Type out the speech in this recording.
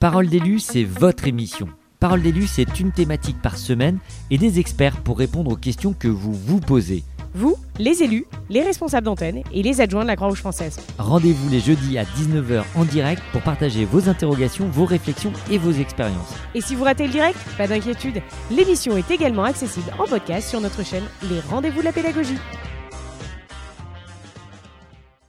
Parole d'élu, c'est votre émission. Parole d'élu, c'est une thématique par semaine et des experts pour répondre aux questions que vous vous posez. Vous, les élus, les responsables d'antenne et les adjoints de la Croix-Rouge française. Rendez-vous les jeudis à 19h en direct pour partager vos interrogations, vos réflexions et vos expériences. Et si vous ratez le direct, pas d'inquiétude, l'émission est également accessible en podcast sur notre chaîne Les Rendez-vous de la Pédagogie.